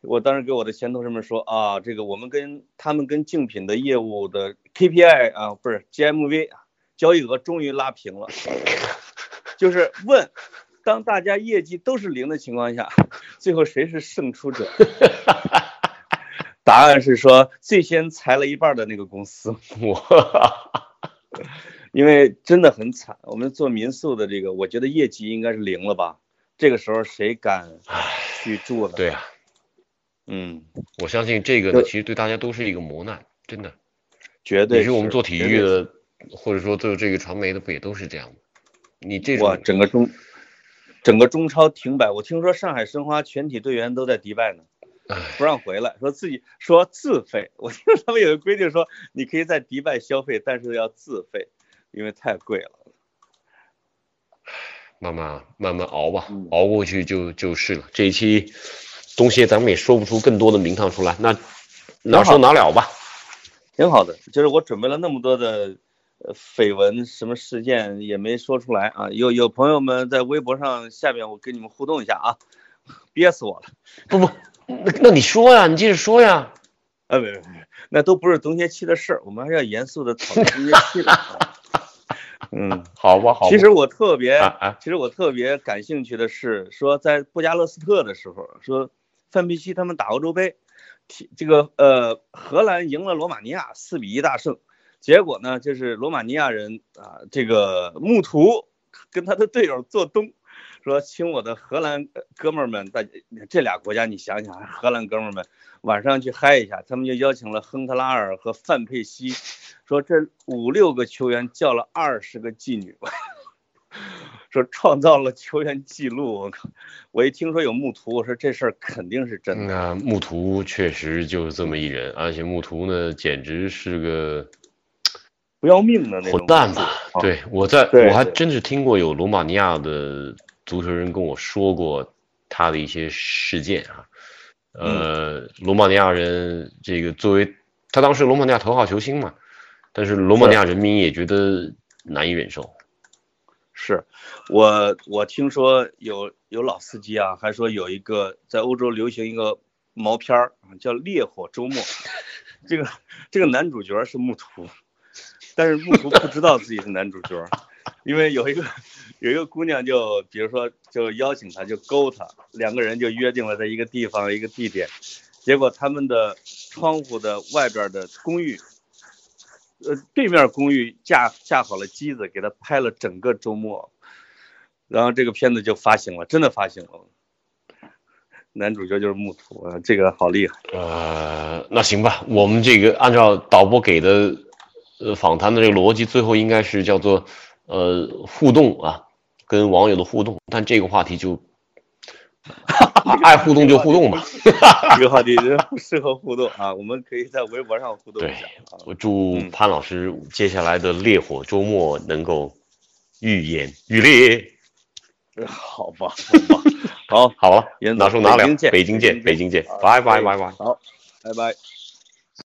我当时给我的前同事们说啊，这个我们跟他们跟竞品的业务的 KPI 啊，不是 GMV 交易额终于拉平了，就是问，当大家业绩都是零的情况下，最后谁是胜出者？[LAUGHS] 答案是说最先裁了一半的那个公司。[LAUGHS] 哇，[LAUGHS] 因为真的很惨，我们做民宿的这个，我觉得业绩应该是零了吧？这个时候谁敢？去住了，对呀，嗯，我相信这个呢，其实对大家都是一个磨难，真的，绝对。也是我们做体育的，或者说做这个传媒的，不也都是这样吗？你这种整个中，整个中超停摆，我听说上海申花全体队员都在迪拜呢，不让回来，说自己说自费。[LAUGHS] 我听说他们有个规定，说你可以在迪拜消费，但是要自费，因为太贵了。慢慢慢慢熬吧，熬过去就就是了。这一期东西咱们也说不出更多的名堂出来，那哪说哪了吧。挺好的，就是我准备了那么多的呃绯闻什么事件也没说出来啊。有有朋友们在微博上下面我跟你们互动一下啊，[LAUGHS] 憋死我了。不不，那那你说呀，你接着说呀。啊，没没没，那都不是冬歇期的事儿，我们还是要严肃的讨论冬歇期的。[LAUGHS] 嗯，[LAUGHS] 好吧，好。其实我特别，其实我特别感兴趣的是，说在布加勒斯特的时候，说范佩西他们打欧洲杯，这个呃荷兰赢了罗马尼亚四比一大胜，结果呢就是罗马尼亚人啊这个穆图跟他的队友做东，说请我的荷兰哥们儿们，大这俩国家你想想，荷兰哥们儿们晚上去嗨一下，他们就邀请了亨特拉尔和范佩西。说这五六个球员叫了二十个妓女，[LAUGHS] 说创造了球员记录。我靠！我一听说有穆图，我说这事儿肯定是真的。那穆图确实就是这么一人，而且穆图呢，简直是个不要命的那种混蛋吧？对，我在我还真是听过有罗马尼亚的足球人跟我说过他的一些事件啊。呃，罗马尼亚人这个作为他当时罗马尼亚头号球星嘛。但是罗马尼亚人民也觉得难以忍受。是，我我听说有有老司机啊，还说有一个在欧洲流行一个毛片儿叫《烈火周末》，[LAUGHS] 这个这个男主角是穆图，但是穆图不知道自己是男主角，因为有一个有一个姑娘就比如说就邀请他就勾他，两个人就约定了在一个地方一个地点，结果他们的窗户的外边的公寓。呃，对面公寓架架好了机子，给他拍了整个周末，然后这个片子就发行了，真的发行了。男主角就是木土啊，这个好厉害。呃，那行吧，我们这个按照导播给的呃访谈的这个逻辑，最后应该是叫做呃互动啊，跟网友的互动，但这个话题就 [LAUGHS] 爱互动就互动吧。这个话题不 [LAUGHS] 适合互动啊，我们可以在微博上互动一对下。啊我祝潘老师接下来的烈火周末能够愈演愈烈。好吧，好吧，好，[LAUGHS] 好了，哪说哪了北京见，北京见，拜拜拜拜。好，拜拜。